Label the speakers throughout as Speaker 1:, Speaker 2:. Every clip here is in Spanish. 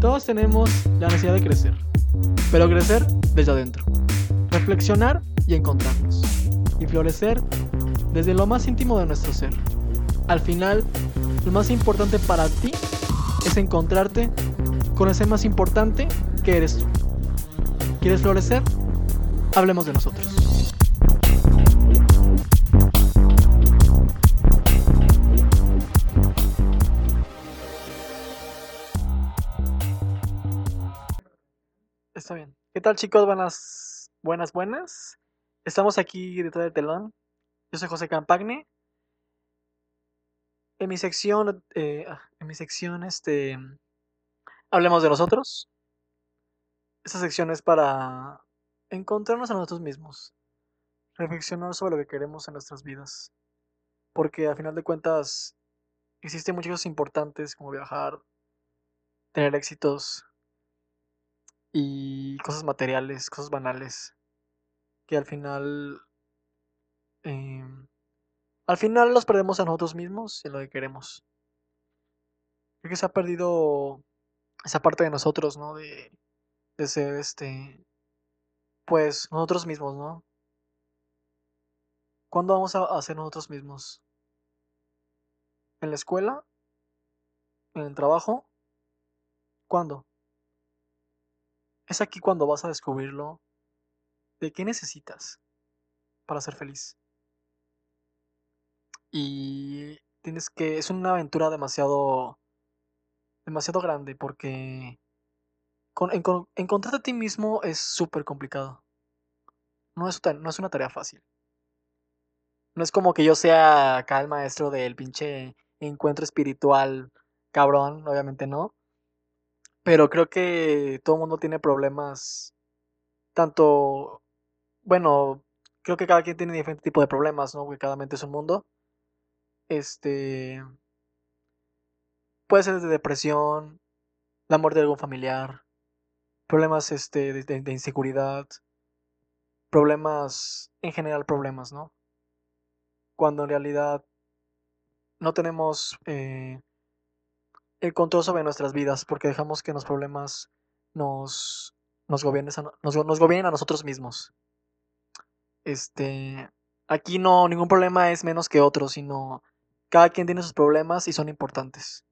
Speaker 1: Todos tenemos la necesidad de crecer, pero crecer desde adentro, reflexionar y encontrarnos, y florecer desde lo más íntimo de nuestro ser. Al final, lo más importante para ti es encontrarte con ese más importante que eres tú. ¿Quieres florecer? Hablemos de nosotros. Chicos? Buenas, buenas, buenas. Estamos aquí detrás del telón. Yo soy José Campagne. En mi sección, eh, ah, en mi sección, este, hablemos de nosotros. Esta sección es para encontrarnos a nosotros mismos, reflexionar sobre lo que queremos en nuestras vidas, porque a final de cuentas existen muchas cosas importantes como viajar, tener éxitos y cosas materiales, cosas banales, que al final, em, al final los perdemos a nosotros mismos y lo que queremos. Creo que se ha perdido esa parte de nosotros, ¿no? De, de ser este, pues nosotros mismos, ¿no? ¿Cuándo vamos a hacer nosotros mismos? ¿En la escuela? ¿En el trabajo? ¿Cuándo? Es aquí cuando vas a descubrirlo de qué necesitas para ser feliz. Y tienes que es una aventura demasiado demasiado grande porque con, encontrarte a ti mismo es súper complicado. No es, no es una tarea fácil. No es como que yo sea acá el maestro del pinche encuentro espiritual cabrón, obviamente no. Pero creo que todo el mundo tiene problemas. Tanto. Bueno, creo que cada quien tiene diferente tipo de problemas, ¿no? Porque cada mente es un mundo. Este. Puede ser de depresión, la muerte de algún familiar, problemas este, de, inseguridad, problemas, en general problemas, ¿no? Cuando en realidad no tenemos eh, el control sobre nuestras vidas porque dejamos que los problemas nos, nos, gobiernen, nos, nos a nosotros mismos. Este, aquí no, ningún problema es menos que otro, sino cada quien tiene sus problemas y son importantes.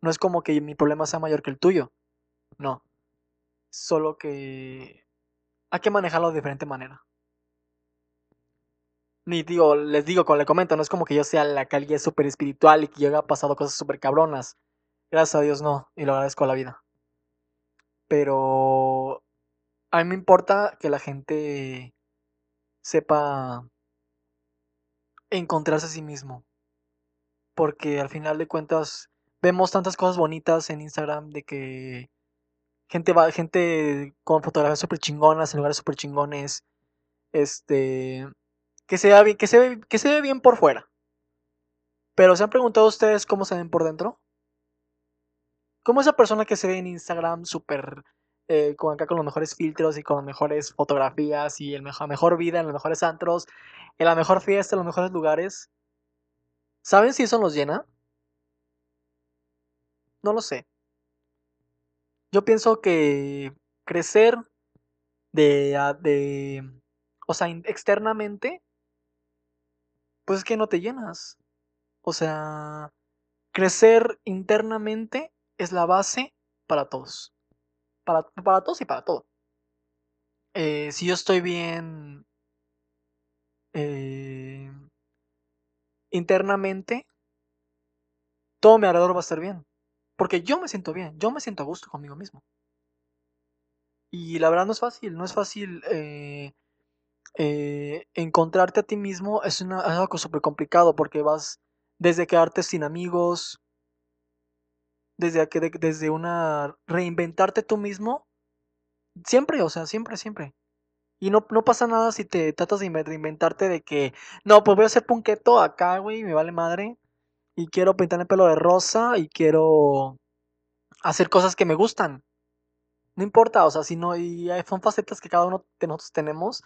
Speaker 1: No es como que mi problema sea mayor que el tuyo. No. Solo que hay que manejarlo de diferente manera. Ni digo, les digo, como le comento, no es como que yo sea la calle súper espiritual y que yo haya pasado cosas súper cabronas. Gracias a Dios no, y lo agradezco a la vida. Pero a mí me importa que la gente sepa encontrarse a sí mismo. Porque al final de cuentas vemos tantas cosas bonitas en Instagram de que gente va, gente con fotografías súper chingonas en lugares súper chingones. Este. Que se, ve, que, se ve, que se ve bien por fuera. Pero ¿se han preguntado ustedes cómo se ven por dentro? ¿Cómo esa persona que se ve en Instagram súper eh, con acá con los mejores filtros y con las mejores fotografías y el mejor, mejor vida en los mejores antros, en la mejor fiesta, en los mejores lugares? ¿Saben si eso nos llena? No lo sé. Yo pienso que crecer de, de o sea, externamente, pues es que no te llenas. O sea, crecer internamente es la base para todos. Para, para todos y para todo. Eh, si yo estoy bien eh, internamente, todo mi alrededor va a estar bien. Porque yo me siento bien, yo me siento a gusto conmigo mismo. Y la verdad no es fácil, no es fácil eh, encontrarte a ti mismo, es, una, algo súper complicado porque vas desde quedarte sin amigos, desde, desde una reinventarte tú mismo, siempre, o sea, siempre, siempre. Y no, no pasa nada si te tratas de reinventarte de que, no, pues voy a hacer punqueto acá, güey, me vale madre y quiero pintar el pelo de rosa y quiero hacer cosas que me gustan. No importa, o sea, si no, y son facetas que cada uno de nosotros tenemos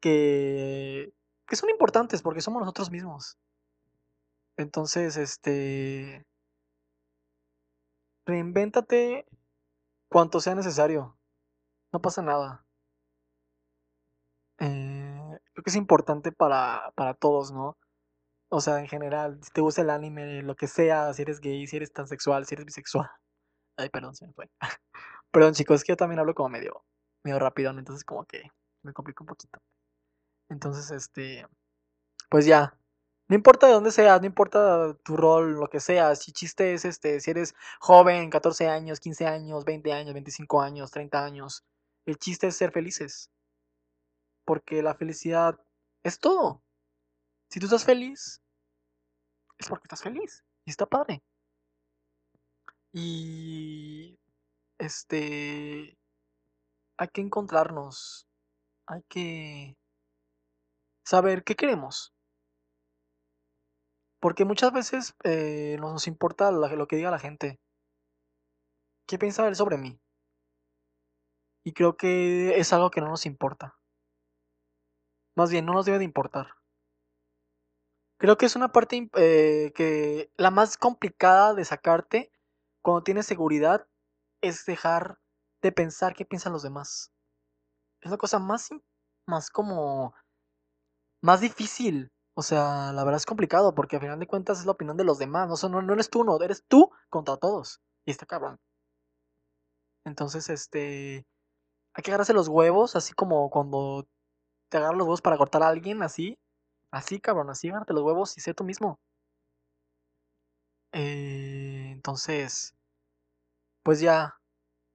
Speaker 1: que que son importantes porque somos nosotros mismos. Entonces, este, reinvéntate cuanto sea necesario. No pasa nada. Eh, creo que es importante para, para todos, ¿no? O sea, en general, si te gusta el anime, lo que sea, si eres gay, si eres transexual, si eres bisexual. Ay, perdón, se me fue. perdón, chicos, es que yo también hablo como medio, medio rápido, entonces como que me complica un poquito. Entonces, este, pues ya. No importa de dónde seas, no importa tu rol, lo que sea, si chiste es este, si eres joven, 14 años, 15 años, 20 años, 25 años, 30 años, el chiste es ser felices. Porque la felicidad es todo. Si tú estás feliz, es porque estás feliz. Y está padre. Y este hay que encontrarnos. Hay que saber qué queremos. Porque muchas veces eh, no nos importa lo que diga la gente. ¿Qué piensa él sobre mí? Y creo que es algo que no nos importa. Más bien, no nos debe de importar. Creo que es una parte eh, que la más complicada de sacarte cuando tienes seguridad es dejar de pensar qué piensan los demás. Es la cosa más, más como, más difícil. O sea, la verdad es complicado porque al final de cuentas es la opinión de los demás. No, no, no eres tú, no, eres tú contra todos. Y está cabrón. Entonces, este, hay que agarrarse los huevos, así como cuando te agarras los huevos para cortar a alguien, así. Así, cabrón, así, agárrate los huevos y sé tú mismo. Eh, entonces, pues ya,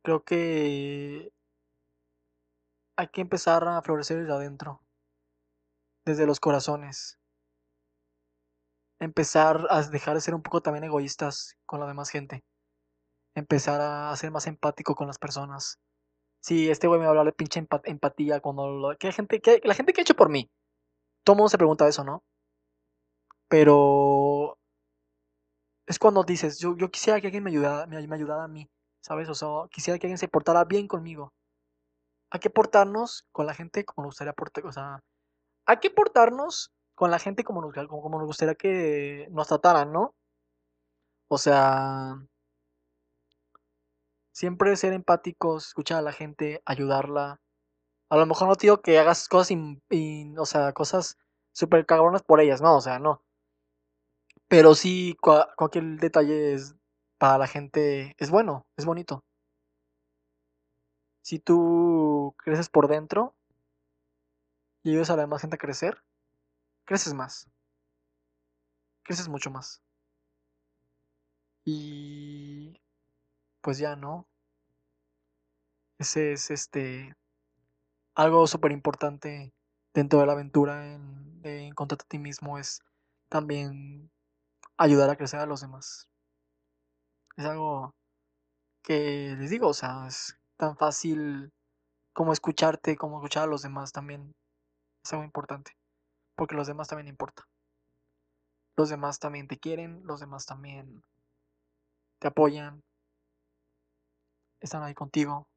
Speaker 1: creo que hay que empezar a florecer desde adentro, desde los corazones. Empezar a dejar de ser un poco también egoístas con la demás gente. Empezar a ser más empático con las personas. Si este güey me va a hablar de pinche empatía cuando que gente, que, la gente que ha hecho por mí. Todo mundo se pregunta eso, ¿no? Pero es cuando dices, yo, yo quisiera que alguien me ayudara, me, ayudara a mí, ¿sabes? O sea, quisiera que alguien se portara bien conmigo. Hay que portarnos con la gente como nos gustaría portar, o sea, hay que portarnos con la gente como nos, como nos gustaría que nos trataran, ¿no? O sea, siempre ser empáticos, escuchar a la gente, ayudarla. A lo mejor no te digo que hagas cosas, o sea, cosas súper cabronas por ellas, no, o sea, no. Pero sí, cualquier detalle es, para la gente es bueno, es bonito. Si tú creces por dentro y ayudas a la demás gente a crecer, creces más. Creces mucho más. Y pues ya, ¿no? Ese es este algo súper importante dentro de la aventura en, de encontrarte a ti mismo es también ayudar a crecer a los demás. Es algo que les digo, o sea, es tan fácil como escucharte, como escuchar a los demás también. Es algo importante, porque los demás también importan. Los demás también te quieren, los demás también te apoyan, están ahí contigo.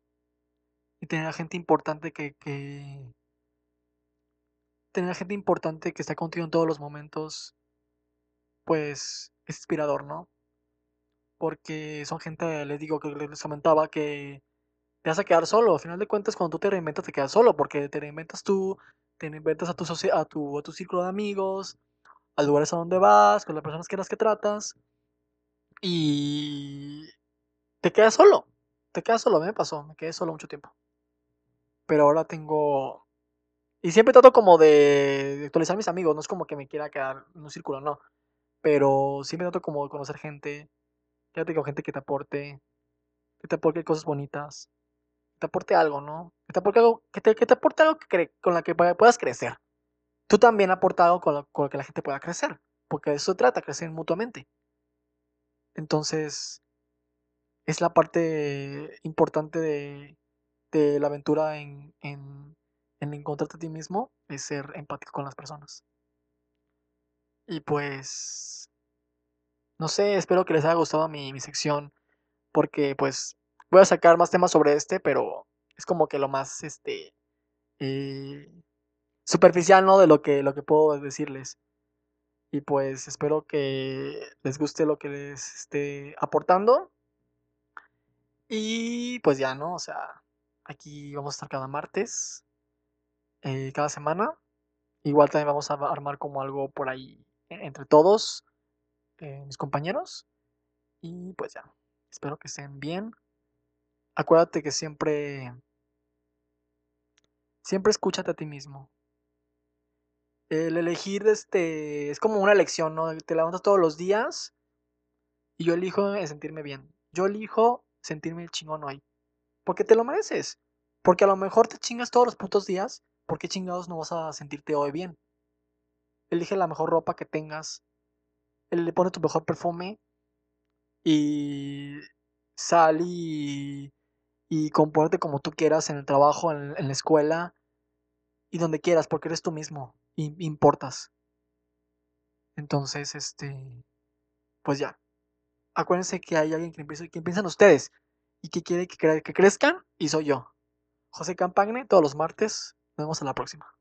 Speaker 1: Y tener a gente importante que, que tener a gente importante que está contigo en todos los momentos pues es inspirador, ¿no? Porque son gente, les digo, que les comentaba que te vas a quedar solo. Al final de cuentas, cuando tú te reinventas, te quedas solo, porque te reinventas tú, te reinventas a tu, a tu, a tu círculo de amigos, a lugares a donde vas, con las personas que las que tratas, y te quedas solo. Te quedas solo, a me pasó, me quedé solo mucho tiempo. Pero ahora tengo... Y siempre trato como de actualizar mis amigos, no es como que me quiera quedar en un círculo, no. Pero me noto como conocer gente, quédate con gente que te aporte, que te aporte cosas bonitas, te aporte algo, ¿no? Que te aporte algo, que te, aporte algo con la que puedas crecer. Tú también aporta algo con lo, que la gente pueda crecer, porque de eso trata, crecer mutuamente. Entonces, es la parte importante de, la aventura en, en, en encontrarte a ti mismo, es ser empático con las personas. Y pues, no sé, espero que les haya gustado mi sección, porque pues voy a sacar más temas sobre este, pero es como que lo más, este, eh, superficial, ¿no? De lo que, lo que puedo decirles. Y pues espero que les guste lo que les esté aportando. Y pues ya, ¿no? O sea, aquí vamos a estar cada martes, eh, cada semana. Igual también vamos a armar como algo por ahí e-, entre todos, eh, mis compañeros. Y pues ya, espero que estén bien. Acuérdate que siempre, siempre escúchate a ti mismo. El elegir este es como una elección, ¿no? Te levantas todos los días y yo elijo sentirme bien. Yo elijo sentirme el chingón hoy. Porque te lo mereces. Porque a lo mejor te chingas todos los putos días. ¿Por qué chingados no vas a sentirte hoy bien? Elige la mejor ropa que tengas. Le pone tu mejor perfume. Y sal y, y compórtate como tú quieras en el trabajo, en, en la escuela y donde quieras, porque eres tú mismo y importas. Entonces, este, pues ya. Acuérdense que hay alguien que piensa, piensan ustedes y que quiere que, que crezcan y soy yo. José Campagne, todos los martes. Nos vemos en la próxima.